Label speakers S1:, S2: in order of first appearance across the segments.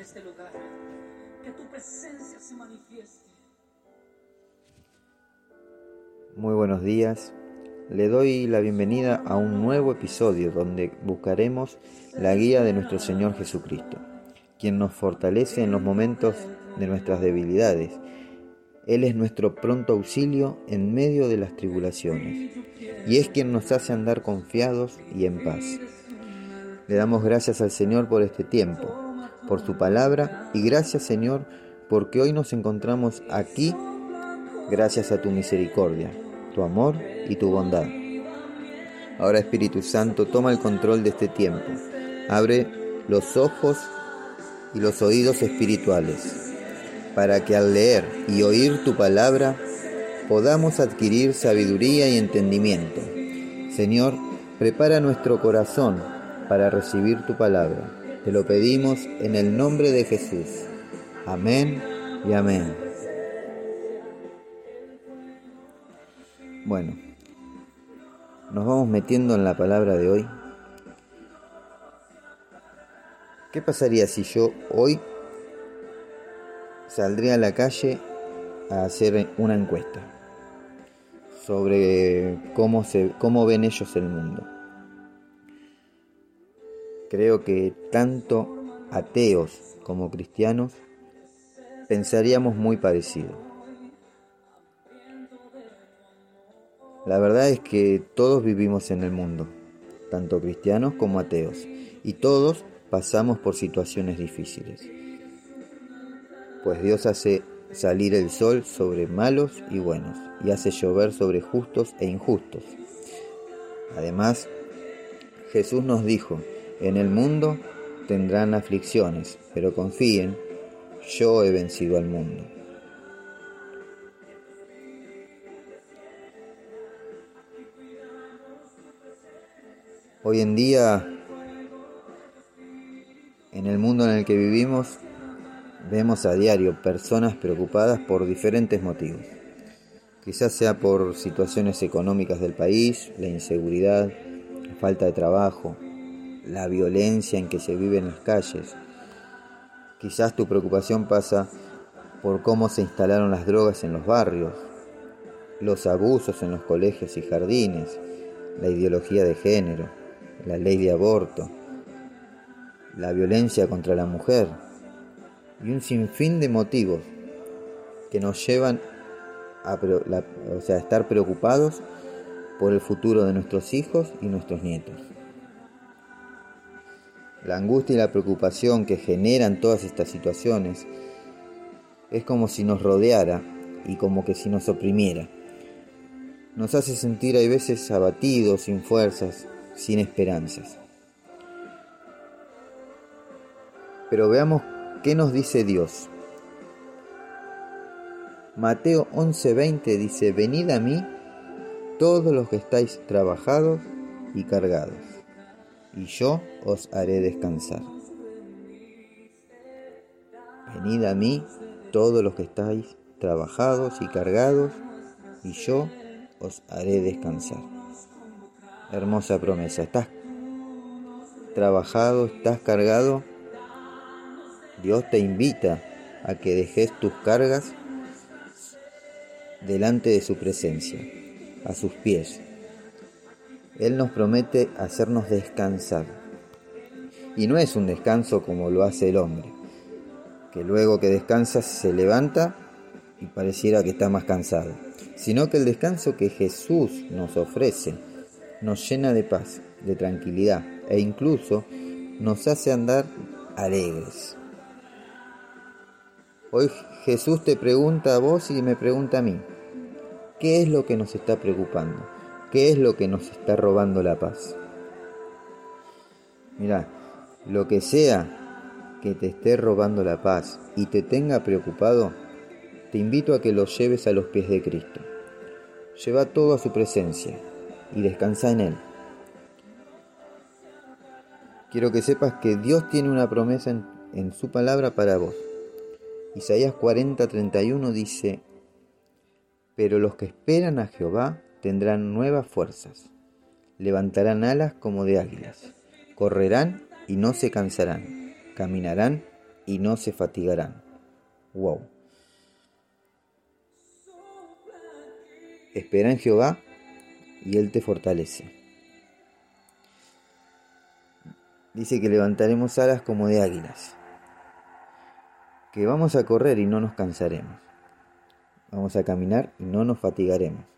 S1: este lugar. Que tu presencia se manifieste.
S2: Muy buenos días. Le doy la bienvenida a un nuevo episodio donde buscaremos la guía de nuestro Señor Jesucristo, quien nos fortalece en los momentos de nuestras debilidades. Él es nuestro pronto auxilio en medio de las tribulaciones y es quien nos hace andar confiados y en paz. Le damos gracias al Señor por este tiempo, por su palabra y gracias Señor porque hoy nos encontramos aquí gracias a tu misericordia, tu amor y tu bondad. Ahora Espíritu Santo, toma el control de este tiempo. Abre los ojos y los oídos espirituales para que al leer y oír tu palabra podamos adquirir sabiduría y entendimiento. Señor, prepara nuestro corazón para recibir tu palabra. Te lo pedimos en el nombre de Jesús. Amén y amén. Bueno, nos vamos metiendo en la palabra de hoy. ¿Qué pasaría si yo hoy saldría a la calle a hacer una encuesta sobre cómo, se, cómo ven ellos el mundo? Creo que tanto ateos como cristianos pensaríamos muy parecido. La verdad es que todos vivimos en el mundo, tanto cristianos como ateos, y todos pasamos por situaciones difíciles. Pues Dios hace salir el sol sobre malos y buenos, y hace llover sobre justos e injustos. Además, Jesús nos dijo, en el mundo tendrán aflicciones, pero confíen, yo he vencido al mundo. Hoy en día, en el mundo en el que vivimos, vemos a diario personas preocupadas por diferentes motivos. Quizás sea por situaciones económicas del país, la inseguridad, la falta de trabajo, la violencia en que se vive en las calles. Quizás tu preocupación pasa por cómo se instalaron las drogas en los barrios, los abusos en los colegios y jardines, la ideología de género, la ley de aborto, la violencia contra la mujer y un sinfín de motivos que nos llevan a, a estar preocupados por el futuro de nuestros hijos y nuestros nietos. La angustia y la preocupación que generan todas estas situaciones es como si nos rodeara y como que si nos oprimiera. Nos hace sentir a veces abatidos, sin fuerzas, sin esperanzas. Pero veamos qué nos dice Dios. Mateo 11:20 dice, venid a mí todos los que estáis trabajados y cargados y yo os haré descansar. Venid a mí todos los que estáis trabajados y cargados, y yo os haré descansar. Hermosa promesa. ¿Estás trabajado? ¿Estás cargado? Dios te invita a que dejes tus cargas delante de su presencia, a sus pies, él nos promete hacernos descansar. Y no es un descanso como lo hace el hombre, que luego que descansa se levanta y pareciera que está más cansado, sino que el descanso que Jesús nos ofrece nos llena de paz, de tranquilidad e incluso nos hace andar alegres. Hoy Jesús te pregunta a vos y me pregunta a mí, ¿qué es lo que nos está preocupando? ¿Qué es lo que nos está robando la paz? Mira, lo que sea que te esté robando la paz y te tenga preocupado, te invito a que lo lleves a los pies de Cristo. Lleva todo a su presencia y descansa en Él. Quiero que sepas que Dios tiene una promesa en, su palabra para vos. Isaías 40:31 dice, pero los que esperan a Jehová tendrán nuevas fuerzas, levantarán alas como de águilas, correrán y no se cansarán, caminarán y no se fatigarán. Wow. Espera en Jehová y Él te fortalece. Dice que levantaremos alas como de águilas, que vamos a correr y no nos cansaremos, vamos a caminar y no nos fatigaremos.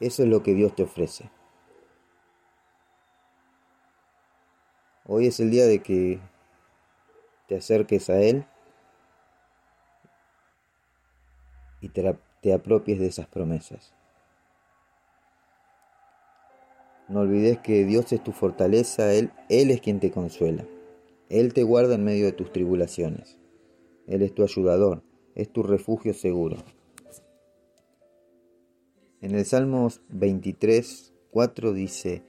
S2: Eso es lo que Dios te ofrece. Hoy es el día de que te acerques a Él y te, apropies de esas promesas. No olvides que Dios es tu fortaleza, Él, es quien te consuela. Él te guarda en medio de tus tribulaciones. Él es tu ayudador, es tu refugio seguro. En el Salmos 23, 4 dice,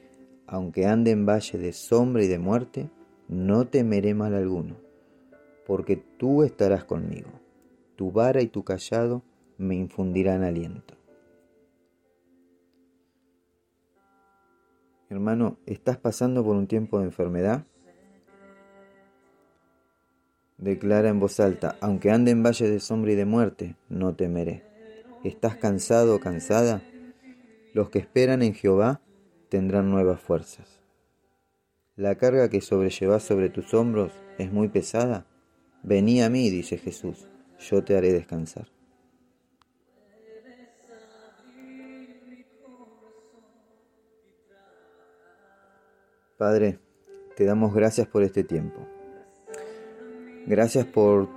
S2: aunque ande en valle de sombra y de muerte, no temeré mal alguno, porque tú estarás conmigo. Tu vara y tu callado me infundirán aliento. Hermano, ¿estás pasando por un tiempo de enfermedad? Declara en voz alta, aunque ande en valle de sombra y de muerte, no temeré. ¿Estás cansado o cansada? Los que esperan en Jehová tendrán nuevas fuerzas. ¿La carga que sobrellevas sobre tus hombros es muy pesada? Vení a mí, dice Jesús, yo te haré descansar. Padre, te damos gracias por este tiempo. Gracias por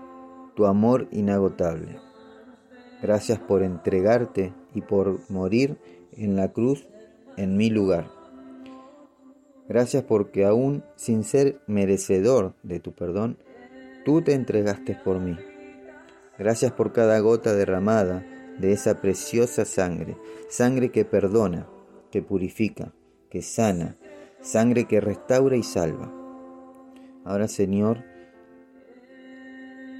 S2: tu amor inagotable. Gracias por entregarte y por morir en la cruz en mi lugar. Gracias porque aún sin ser merecedor de tu perdón, tú te entregaste por mí. Gracias por cada gota derramada de esa preciosa sangre, sangre que perdona, que purifica, que sana, sangre que restaura y salva. Ahora, Señor,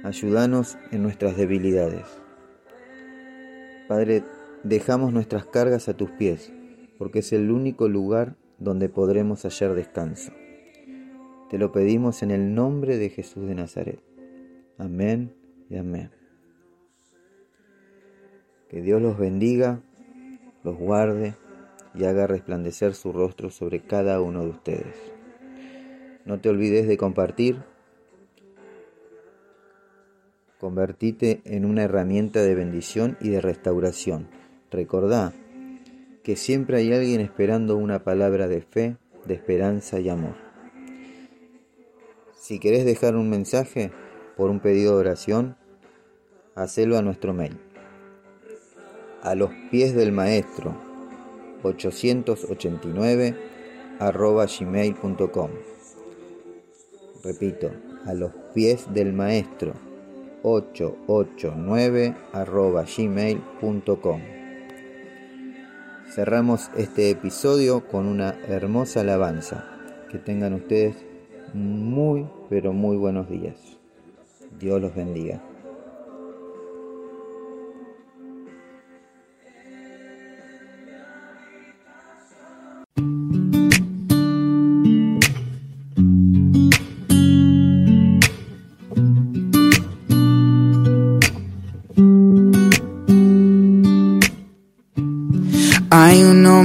S2: ayúdanos en nuestras debilidades. Padre, dejamos nuestras cargas a tus pies, porque es el único lugar donde podremos hallar descanso. Te lo pedimos en el nombre de Jesús de Nazaret. Amén y amén. Que Dios los bendiga, los guarde y haga resplandecer su rostro sobre cada uno de ustedes. No te olvides de compartir. Convertite en una herramienta de bendición y de restauración. Recordá que siempre hay alguien esperando una palabra de fe, de esperanza y amor. Si querés dejar un mensaje por un pedido de oración, hacelo a nuestro mail. A los pies del maestro 889 arroba gmail.com. Repito, a los pies del maestro 889 arroba gmail.com. Cerramos este episodio con una hermosa alabanza. Que tengan ustedes muy, pero muy buenos días. Dios los bendiga.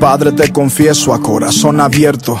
S3: Padre, te confieso a corazón abierto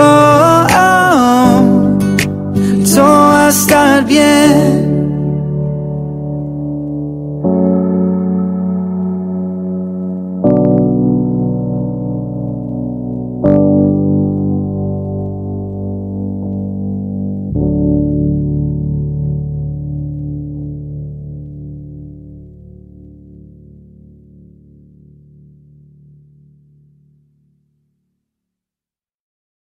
S4: Oh,